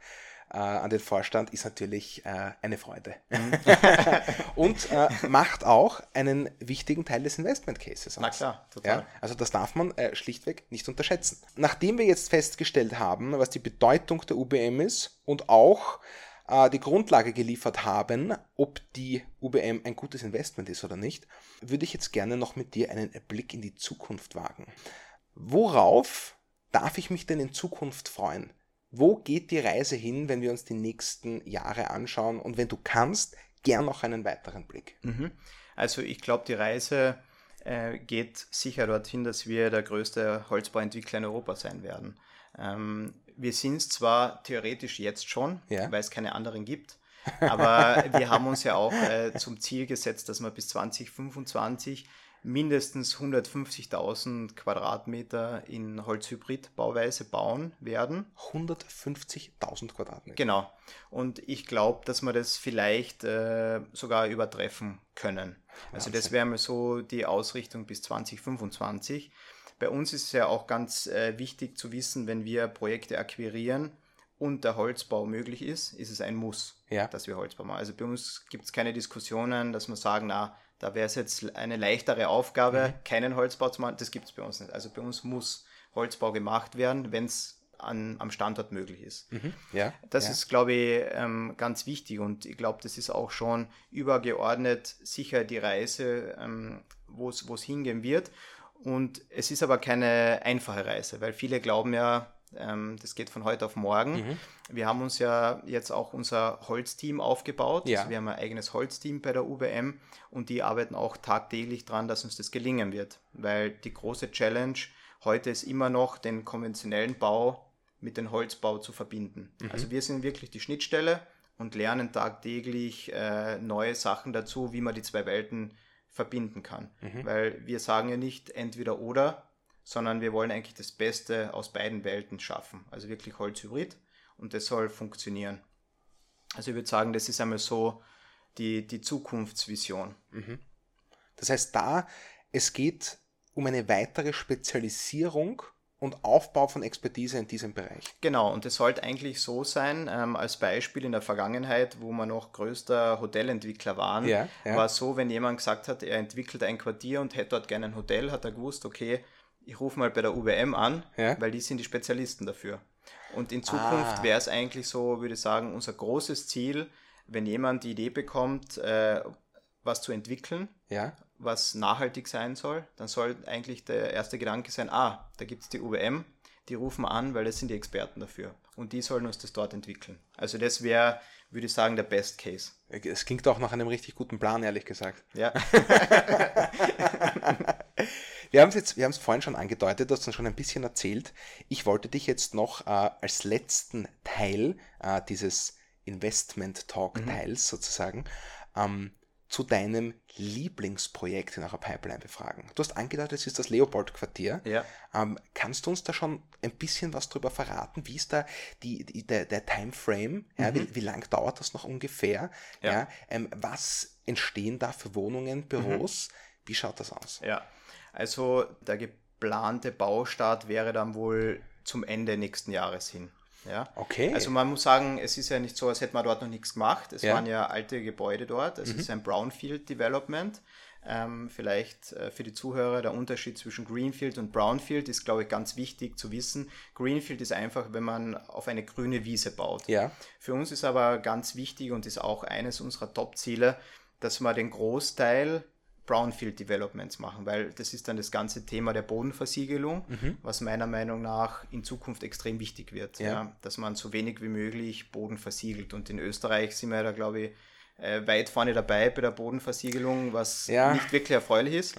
äh, an den Vorstand ist natürlich äh, eine Freude. Mhm. und äh, macht auch einen wichtigen Teil des Investment Cases aus. Na klar, total. Ja, also das darf man äh, schlichtweg nicht unterschätzen. Nachdem wir jetzt festgestellt haben, was die Bedeutung der UBM ist und auch äh, die Grundlage geliefert haben, ob die UBM ein gutes Investment ist oder nicht, würde ich jetzt gerne noch mit dir einen Blick in die Zukunft wagen. Worauf darf ich mich denn in Zukunft freuen? Wo geht die Reise hin, wenn wir uns die nächsten Jahre anschauen? Und wenn du kannst, gern noch einen weiteren Blick. Mhm. Also ich glaube, die Reise äh, geht sicher dorthin, dass wir der größte Holzbauentwickler in Europa sein werden. Ähm, wir sind es zwar theoretisch jetzt schon, ja. weil es keine anderen gibt, aber wir haben uns ja auch äh, zum Ziel gesetzt, dass wir bis 2025 mindestens 150.000 Quadratmeter in Holzhybrid-Bauweise bauen werden. 150.000 Quadratmeter. Genau. Und ich glaube, dass wir das vielleicht äh, sogar übertreffen können. Also das wäre mal so die Ausrichtung bis 2025. Bei uns ist es ja auch ganz äh, wichtig zu wissen, wenn wir Projekte akquirieren und der Holzbau möglich ist, ist es ein Muss, ja. dass wir Holzbau machen. Also bei uns gibt es keine Diskussionen, dass wir sagen, na, da wäre es jetzt eine leichtere Aufgabe, mhm. keinen Holzbau zu machen. Das gibt es bei uns nicht. Also bei uns muss Holzbau gemacht werden, wenn es am Standort möglich ist. Mhm. Ja, das ja. ist, glaube ich, ähm, ganz wichtig und ich glaube, das ist auch schon übergeordnet sicher die Reise, ähm, wo es hingehen wird. Und es ist aber keine einfache Reise, weil viele glauben ja, ähm, das geht von heute auf morgen. Mhm. Wir haben uns ja jetzt auch unser Holzteam aufgebaut. Ja. Also wir haben ein eigenes Holzteam bei der UBM und die arbeiten auch tagtäglich daran, dass uns das gelingen wird. Weil die große Challenge heute ist immer noch, den konventionellen Bau mit dem Holzbau zu verbinden. Mhm. Also wir sind wirklich die Schnittstelle und lernen tagtäglich äh, neue Sachen dazu, wie man die zwei Welten verbinden kann. Mhm. Weil wir sagen ja nicht entweder oder, sondern wir wollen eigentlich das Beste aus beiden Welten schaffen. Also wirklich Holzhybrid und das soll funktionieren. Also ich würde sagen, das ist einmal so die, die Zukunftsvision. Mhm. Das heißt, da es geht um eine weitere Spezialisierung und Aufbau von Expertise in diesem Bereich. Genau, und es sollte eigentlich so sein, ähm, als Beispiel in der Vergangenheit, wo wir noch größter Hotelentwickler waren, ja, ja. war es so, wenn jemand gesagt hat, er entwickelt ein Quartier und hätte dort gerne ein Hotel, hat er gewusst, okay, ich rufe mal bei der UWM an, ja. weil die sind die Spezialisten dafür. Und in Zukunft ah. wäre es eigentlich so, würde ich sagen, unser großes Ziel, wenn jemand die Idee bekommt, äh, was zu entwickeln, ja. was nachhaltig sein soll, dann soll eigentlich der erste Gedanke sein, ah, da gibt es die UWM, die rufen an, weil das sind die Experten dafür. Und die sollen uns das dort entwickeln. Also das wäre, würde ich sagen, der Best Case. Es klingt auch nach einem richtig guten Plan, ehrlich gesagt. Ja. wir haben es jetzt, wir haben es vorhin schon angedeutet, du hast uns schon ein bisschen erzählt. Ich wollte dich jetzt noch äh, als letzten Teil äh, dieses Investment Talk Teils mhm. sozusagen ähm, zu deinem Lieblingsprojekt in eurer Pipeline befragen. Du hast angedeutet, es ist das Leopold-Quartier. Ja. Ähm, kannst du uns da schon ein bisschen was darüber verraten? Wie ist da die, die der, der Timeframe? Ja, mhm. Wie, wie lang dauert das noch ungefähr? Ja. ja ähm, was entstehen da für Wohnungen, Büros? Mhm. Wie schaut das aus? Ja, also der geplante Baustart wäre dann wohl zum Ende nächsten Jahres hin. Ja? Okay. Also man muss sagen, es ist ja nicht so, als hätte man dort noch nichts gemacht. Es ja. waren ja alte Gebäude dort. Es mhm. ist ein Brownfield Development. Ähm, vielleicht äh, für die Zuhörer der Unterschied zwischen Greenfield und Brownfield ist, glaube ich, ganz wichtig zu wissen. Greenfield ist einfach, wenn man auf eine grüne Wiese baut. Ja. Für uns ist aber ganz wichtig und ist auch eines unserer Top-Ziele, dass man den Großteil Brownfield Developments machen, weil das ist dann das ganze Thema der Bodenversiegelung, mhm. was meiner Meinung nach in Zukunft extrem wichtig wird, ja. Ja, dass man so wenig wie möglich Boden versiegelt. Und in Österreich sind wir da, glaube ich, äh, weit vorne dabei bei der Bodenversiegelung, was ja. nicht wirklich erfreulich ist.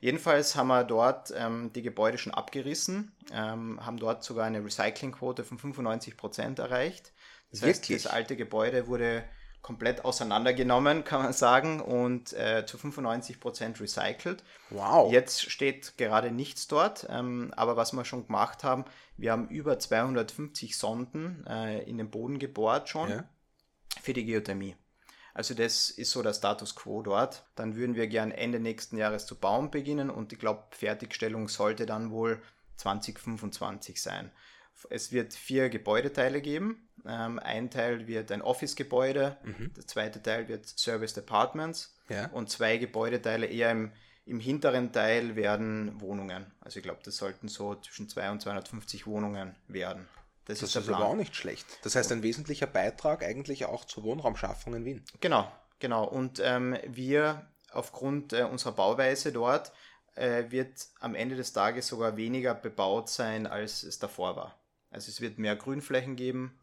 Jedenfalls haben wir dort ähm, die Gebäude schon abgerissen, ähm, haben dort sogar eine Recyclingquote von 95 Prozent erreicht. Das wirklich? heißt, das alte Gebäude wurde komplett auseinandergenommen, kann man sagen, und äh, zu 95 Prozent recycelt. Wow. Jetzt steht gerade nichts dort, ähm, aber was wir schon gemacht haben, wir haben über 250 Sonden äh, in den Boden gebohrt schon ja. für die Geothermie. Also das ist so der Status quo dort. Dann würden wir gern Ende nächsten Jahres zu bauen beginnen und ich glaube, Fertigstellung sollte dann wohl 2025 sein. Es wird vier Gebäudeteile geben. Ähm, ein Teil wird ein Office-Gebäude, mhm. der zweite Teil wird Service Departments ja. und zwei Gebäudeteile eher im, im hinteren Teil werden Wohnungen. Also ich glaube, das sollten so zwischen 200 und 250 Wohnungen werden. Das, das ist, ist aber auch nicht schlecht. Das heißt, ein wesentlicher Beitrag eigentlich auch zur Wohnraumschaffung in Wien. Genau, genau. Und ähm, wir aufgrund äh, unserer Bauweise dort äh, wird am Ende des Tages sogar weniger bebaut sein, als es davor war. Also es wird mehr Grünflächen geben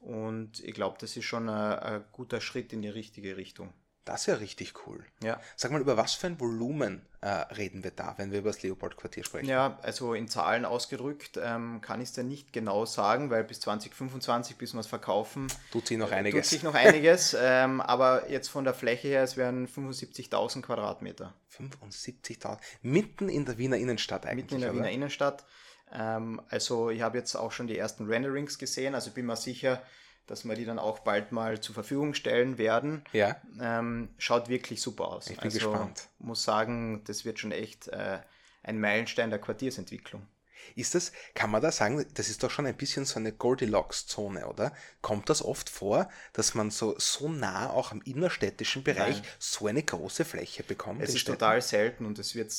und ich glaube, das ist schon ein, ein, guter Schritt in die richtige Richtung. Das ist ja richtig cool. Ja. Sag mal, über was für ein Volumen äh, reden wir da, wenn wir über das Leopold-Quartier sprechen? Ja, also in Zahlen ausgedrückt ähm, kann ich es dir nicht genau sagen, weil bis 2025, bis wir es verkaufen, tut sich noch einiges. Tut sich noch einiges, ähm, aber jetzt von der Fläche her, es wären 75.000 Quadratmeter. 75.000? Mitten in der Wiener Innenstadt eigentlich. Mitten in der oder? Wiener Innenstadt. Ähm, also ich habe jetzt auch schon die ersten Renderings gesehen, also bin mir sicher, dass wir die dann auch bald mal zur Verfügung stellen werden. Ja. Ähm, schaut wirklich super aus. Ich bin also, gespannt. Muss sagen, das wird schon echt äh, ein Meilenstein der Quartiersentwicklung. Ist das, kann man da sagen, das ist doch schon ein bisschen so eine Goldilocks-Zone, oder? Kommt das oft vor, dass man so, so nah auch am innerstädtischen Bereich Nein. so eine große Fläche bekommt? Es ist Städten? total selten und es wird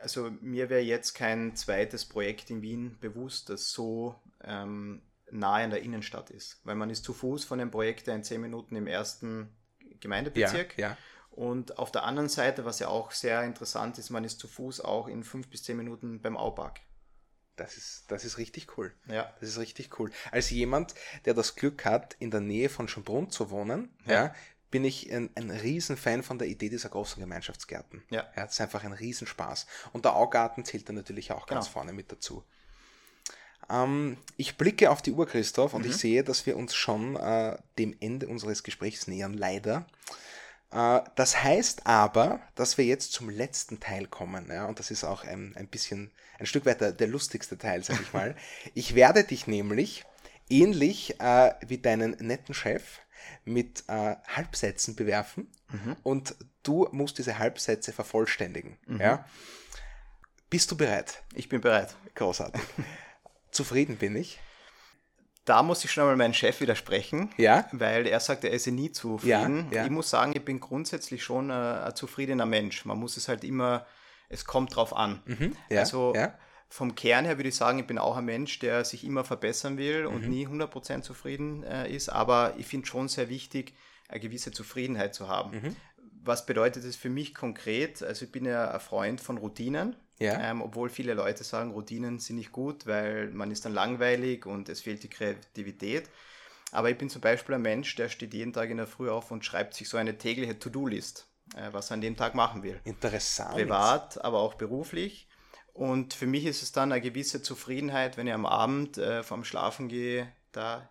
also mir wäre jetzt kein zweites Projekt in Wien bewusst, das so ähm, nahe an der Innenstadt ist. Weil man ist zu Fuß von dem Projekt in zehn Minuten im ersten Gemeindebezirk. Ja, ja. Und auf der anderen Seite, was ja auch sehr interessant ist, man ist zu Fuß auch in fünf bis zehn Minuten beim Aupark. Das ist, das ist richtig cool. Ja. Das ist richtig cool. Als jemand, der das Glück hat, in der Nähe von Schönbrunn zu wohnen, ja. ja bin ich ein, ein Riesenfan von der Idee dieser großen Gemeinschaftsgärten. Ja. ja das ist einfach ein Riesenspaß. Und der Augarten zählt dann natürlich auch ganz genau. vorne mit dazu. Ähm, ich blicke auf die Uhr, Christoph, und mhm. ich sehe, dass wir uns schon äh, dem Ende unseres Gesprächs nähern, leider. Äh, das heißt aber, dass wir jetzt zum letzten Teil kommen, ja, und das ist auch ein, ein bisschen, ein Stück weit der, der lustigste Teil, sag ich mal. ich werde dich nämlich ähnlich äh, wie deinen netten Chef mit äh, Halbsätzen bewerfen mhm. und du musst diese Halbsätze vervollständigen. Mhm. Ja? Bist du bereit? Ich bin bereit. Großartig. Zufrieden bin ich. Da muss ich schon einmal meinen Chef widersprechen, ja? weil er sagt, er ist nie zufrieden. Ja, ja. Ich muss sagen, ich bin grundsätzlich schon ein, ein, zufriedener Mensch. Man muss es halt immer, es kommt drauf an. Mhm, ja, also vom Kern her würde ich sagen, ich bin auch ein Mensch, der sich immer verbessern will und mhm. nie 100% zufrieden äh, ist, aber ich finde schon sehr wichtig, eine gewisse Zufriedenheit zu haben. Mhm. Was bedeutet das für mich konkret? Also ich bin ja ein Freund von Routinen. Ja. Ähm, obwohl viele Leute sagen, Routinen sind nicht gut, weil man ist dann langweilig und es fehlt die Kreativität. Aber ich bin zum Beispiel ein Mensch, der steht jeden Tag in der Früh auf und schreibt sich so eine tägliche To-Do-List, äh, was er an dem Tag machen will. Interessant. Privat, aber auch beruflich. Und für mich ist es dann eine gewisse Zufriedenheit, wenn ich am Abend äh, vorm Schlafen gehe, da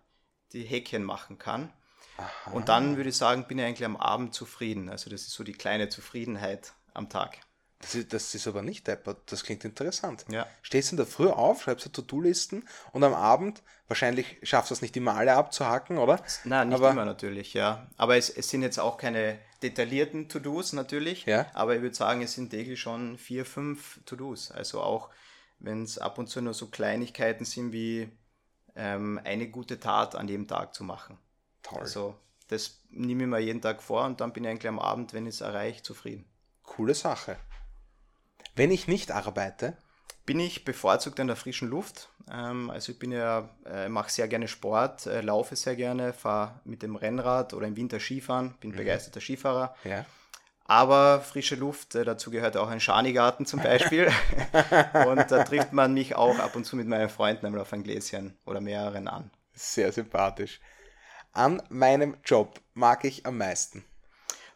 die Häkchen machen kann. Aha. Und dann würde ich sagen, bin ich eigentlich am Abend zufrieden. Also das ist so die kleine Zufriedenheit am Tag. Das ist, das ist aber nicht deppert, das klingt interessant. Ja. Stehst du in der Früh auf, schreibst du To-Do-Listen und am Abend, wahrscheinlich schaffst du es nicht, die Male abzuhacken, oder? Nein, nicht aber, immer natürlich, ja. Aber es, es sind jetzt auch keine detaillierten To-Dos natürlich, ja. aber ich würde sagen, es sind täglich schon vier, fünf To-Dos. Also auch wenn es ab und zu nur so Kleinigkeiten sind wie ähm, eine gute Tat an jedem Tag zu machen. Toll. Also das nehme ich mir jeden Tag vor und dann bin ich eigentlich am Abend, wenn ich es erreiche, zufrieden. Coole Sache. Wenn ich nicht arbeite, bin ich bevorzugt in der frischen Luft. Ähm, also ich bin ja, äh, mache sehr gerne Sport, äh, laufe sehr gerne, fahre mit dem Rennrad oder im Winter Skifahren, bin mhm. begeisterter Skifahrer. Ja. Aber frische Luft, äh, dazu gehört auch ein Schanigarten zum Beispiel. und da trifft man mich auch ab und zu mit meinen Freunden einmal auf ein Gläschen oder mehreren an. Sehr sympathisch. An meinem Job mag ich am meisten.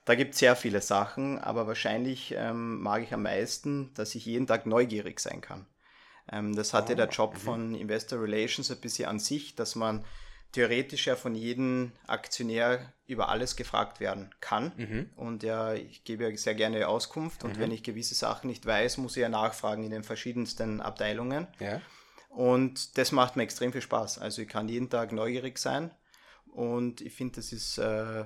Da gibt es sehr viele Sachen, aber wahrscheinlich ähm, mag ich am meisten, dass ich jeden Tag neugierig sein kann. Ähm, das hatte oh, der Job mhm. von Investor Relations ein bisschen an sich, dass man theoretisch ja von jedem Aktionär über alles gefragt werden kann. Mhm. Und ja, ich gebe ja sehr gerne Auskunft. Und mhm. wenn ich gewisse Sachen nicht weiß, muss ich ja nachfragen in den verschiedensten Abteilungen. Ja. Und das macht mir extrem viel Spaß. Also ich kann jeden Tag neugierig sein und ich finde, das ist äh,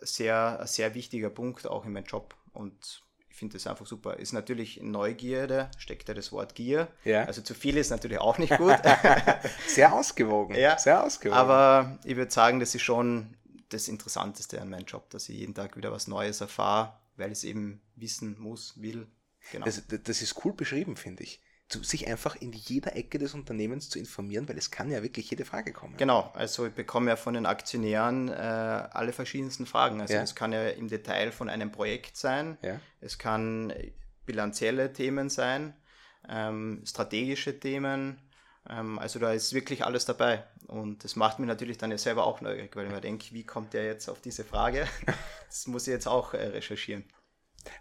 sehr, ein sehr wichtiger Punkt auch in meinem Job. Und ich finde das einfach super. Ist natürlich Neugierde, steckt ja das Wort Gier. Ja. Also zu viel ist natürlich auch nicht gut. sehr ausgewogen. Ja. Sehr ausgewogen. Aber ich würde sagen, das ist schon das Interessanteste an meinem Job, dass ich jeden Tag wieder was Neues erfahre, weil ich es eben wissen muss, will. Genau. Das, das ist cool beschrieben, finde ich zu, sich einfach in jeder Ecke des Unternehmens zu informieren, weil es kann ja wirklich jede Frage kommen. Genau, also ich bekomme ja von den Aktionären äh, alle verschiedensten Fragen. Also es ja. kann ja im Detail von einem Projekt sein, ja. es kann bilanzielle Themen sein, ähm, strategische Themen. Ähm, also da ist wirklich alles dabei. Und das macht mich natürlich dann ja selber auch neugierig, weil ich mir denke, wie kommt der jetzt auf diese Frage? das muss ich jetzt auch äh, recherchieren.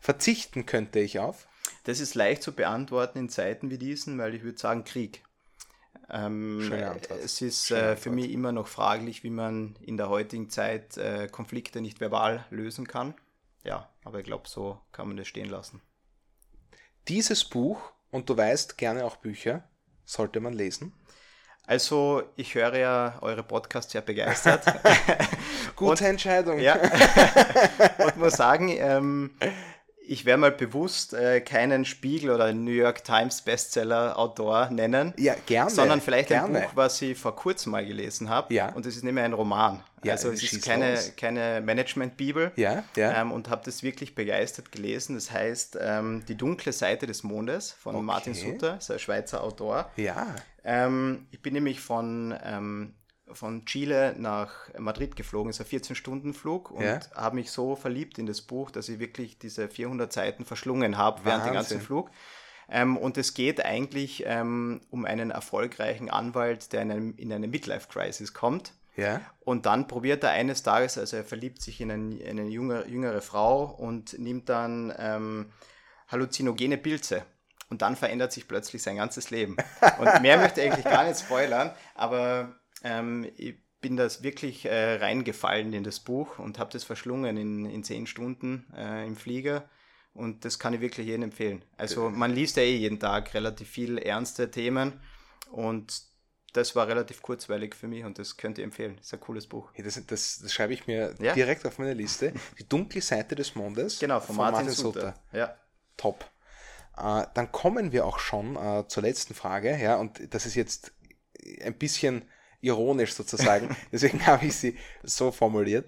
Verzichten könnte ich auf? Das ist leicht zu beantworten in Zeiten wie diesen, weil ich würde sagen Krieg. Ähm, es ist äh, für mich immer noch fraglich, wie man in der heutigen Zeit äh, Konflikte nicht verbal lösen kann. Ja, aber ich glaube, so kann man das stehen lassen. Dieses Buch, und du weißt gerne auch Bücher, sollte man lesen. Also, ich höre ja eure Podcasts sehr begeistert. Gute und, Entscheidung. Ja. und muss sagen, ähm, ich werde mal bewusst äh, keinen Spiegel oder New York Times Bestseller Autor nennen. Ja, gerne. Sondern vielleicht gerne. ein Buch, was ich vor kurzem mal gelesen habe. Ja. Und das ist nämlich ein Roman. Ja, also es ist keine, keine Management-Bibel. Ja, ja. Ähm, und habe das wirklich begeistert gelesen. Das heißt ähm, Die dunkle Seite des Mondes von okay. Martin Sutter, ist ein Schweizer Autor. Ja. Ähm, ich bin nämlich von ähm, von Chile nach Madrid geflogen, ist ein 14-Stunden-Flug und ja. habe mich so verliebt in das Buch, dass ich wirklich diese 400 Seiten verschlungen habe während dem ganzen Flug. Ähm, und es geht eigentlich ähm, um einen erfolgreichen Anwalt, der in, einem, in eine Midlife-Crisis kommt. Ja. Und dann probiert er eines Tages, also er verliebt sich in, ein, in eine jüngere, jüngere Frau und nimmt dann ähm, halluzinogene Pilze. Und dann verändert sich plötzlich sein ganzes Leben. Und mehr möchte ich eigentlich gar nicht spoilern, aber ähm, ich bin das wirklich äh, reingefallen in das Buch und habe das verschlungen in, in zehn Stunden äh, im Flieger. Und das kann ich wirklich jedem empfehlen. Also man liest ja eh jeden Tag relativ viel ernste Themen und das war relativ kurzweilig für mich und das könnt ihr empfehlen. Das ist ein cooles Buch. Ja, das, das, das, schreibe ich mir ja? direkt auf meine Liste. Die dunkle Seite des Mondes. Genau, von, von Martin, Martin. Sutter. Ja. Top. Äh, dann kommen wir auch schon äh, zur letzten Frage. Ja, und das ist jetzt ein bisschen ironisch sozusagen, deswegen habe ich sie so formuliert.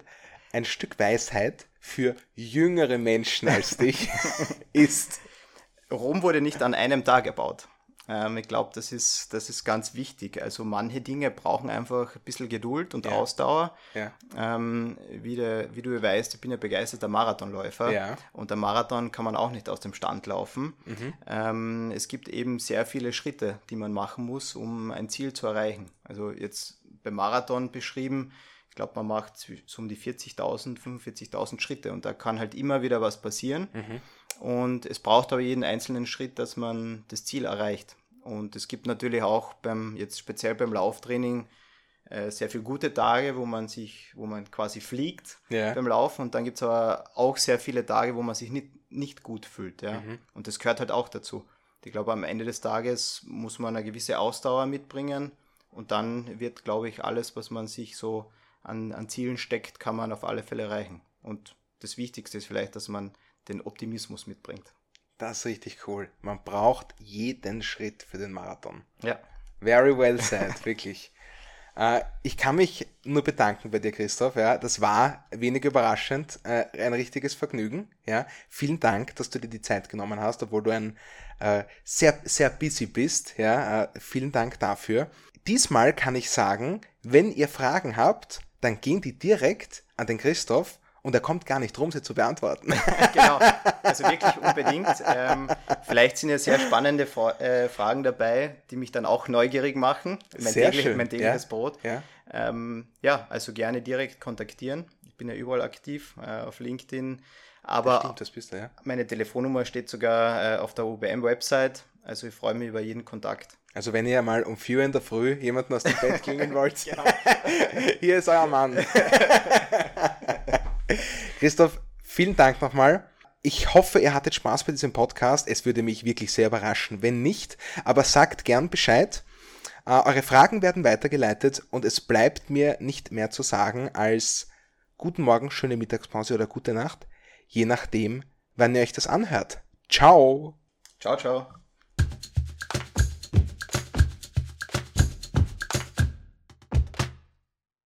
Ein Stück Weisheit für jüngere Menschen als dich ist. Rom wurde nicht an einem Tag erbaut. Ähm, ich glaube, das ist, das ist ganz wichtig. Also manche Dinge brauchen einfach ein bisschen Geduld und Ja. Ausdauer. Ja. Ähm, wie, der, wie du weißt, ich bin ja begeisterter Marathonläufer. Ja. Und der Marathon kann man auch nicht aus dem Stand laufen. Ähm, es gibt eben sehr viele Schritte, die man machen muss, um ein Ziel zu erreichen. Also jetzt beim Marathon beschrieben, ich glaube, man macht so um die 40.000, 45.000 Schritte und da kann halt immer wieder was passieren. Und es braucht aber jeden einzelnen Schritt, dass man das Ziel erreicht. Und es gibt natürlich auch beim, jetzt speziell beim Lauftraining, äh, sehr viele gute Tage, wo man sich, wo man quasi fliegt Ja. beim Laufen. Und dann gibt es aber auch sehr viele Tage, wo man sich nicht, nicht gut fühlt. Ja? Und das gehört halt auch dazu. Ich glaube, am Ende des Tages muss man eine gewisse Ausdauer mitbringen. Und dann wird, glaube ich, alles, was man sich so an, an Zielen steckt, kann man auf alle Fälle erreichen. Und das Wichtigste ist vielleicht, dass man den Optimismus mitbringt. Das ist richtig cool. Man braucht jeden Schritt für den Marathon. Ja. Very well said, wirklich. Äh, ich kann mich nur bedanken bei dir, Christoph. Ja, das war wenig überraschend, äh, ein richtiges Vergnügen. Ja, vielen Dank, dass du dir die Zeit genommen hast, obwohl du ein äh, sehr sehr busy bist. Ja, vielen Dank dafür. Diesmal kann ich sagen, wenn ihr Fragen habt, dann gehen die direkt an den Christoph und er kommt gar nicht drum, sie zu beantworten. genau. Also wirklich unbedingt. Ähm, vielleicht sind ja sehr spannende Fra äh, Fragen dabei, die mich dann auch neugierig machen. Mein, Sehr täglich, schön, mein tägliches ja. Brot. Ja. Ähm, ja, also gerne direkt kontaktieren. Ich bin ja überall aktiv, äh, auf LinkedIn. Aber Stimmt, das bist du, ja. meine Telefonnummer steht sogar äh, auf der UBM-Website. Also ich freue mich über jeden Kontakt. Also wenn ihr mal um 4 Uhr in der Früh jemanden aus dem Bett klingen wollt, hier ist euer Mann. Christoph, vielen Dank nochmal. Ich hoffe, ihr hattet Spaß bei diesem Podcast. Es würde mich wirklich sehr überraschen, wenn nicht. Aber sagt gern Bescheid. Äh, eure Fragen werden weitergeleitet und es bleibt mir nicht mehr zu sagen als guten Morgen, schöne Mittagspause oder gute Nacht, je nachdem, wann ihr euch das anhört. Ciao! Ciao, ciao.